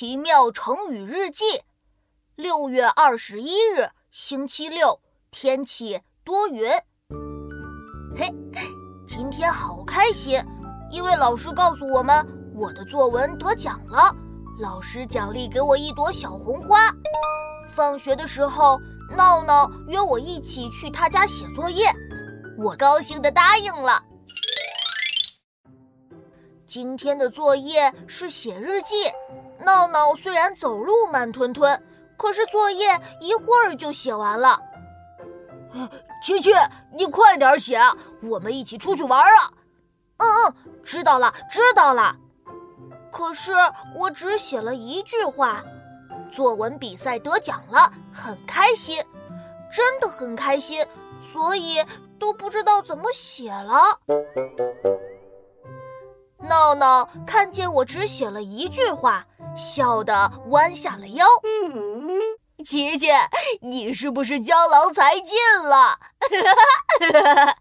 奇妙成语日记，六月二十一日，星期六，天气多云。嘿，今天好开心，因为老师告诉我们我的作文得奖了，老师奖励给我一朵小红花。放学的时候，闹闹约我一起去他家写作业，我高兴的答应了。今天的作业是写日记。闹闹虽然走路慢吞吞，可是作业一会儿就写完了。琪琪，你快点写，我们一起出去玩啊！嗯嗯，知道了，知道了。可是我只写了一句话，作文比赛得奖了，很开心，真的很开心，所以都不知道怎么写了。闹闹看见我只写了一句话，笑得弯下了腰。琪琪，你是不是江郎才尽了？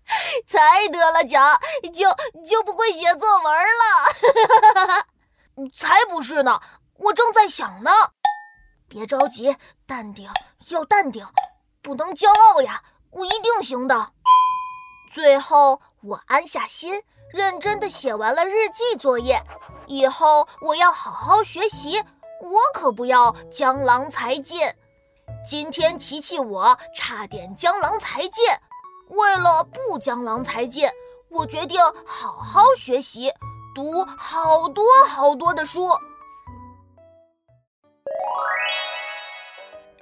才得了奖就就不会写作文了？才不是呢，我正在想呢。别着急，淡定，要淡定，不能骄傲呀！我一定行的。最后，我安下心。认真的写完了日记作业，以后我要好好学习，我可不要江郎才尽。今天琪琪我差点江郎才尽，为了不江郎才尽，我决定好好学习，读好多好多的书。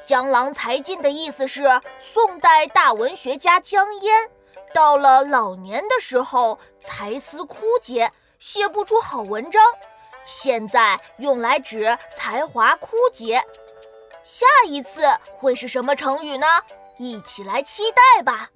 江郎才尽的意思是宋代大文学家江淹。到了老年的时候，才思枯竭，写不出好文章。现在用来指才华枯竭。下一次会是什么成语呢？一起来期待吧。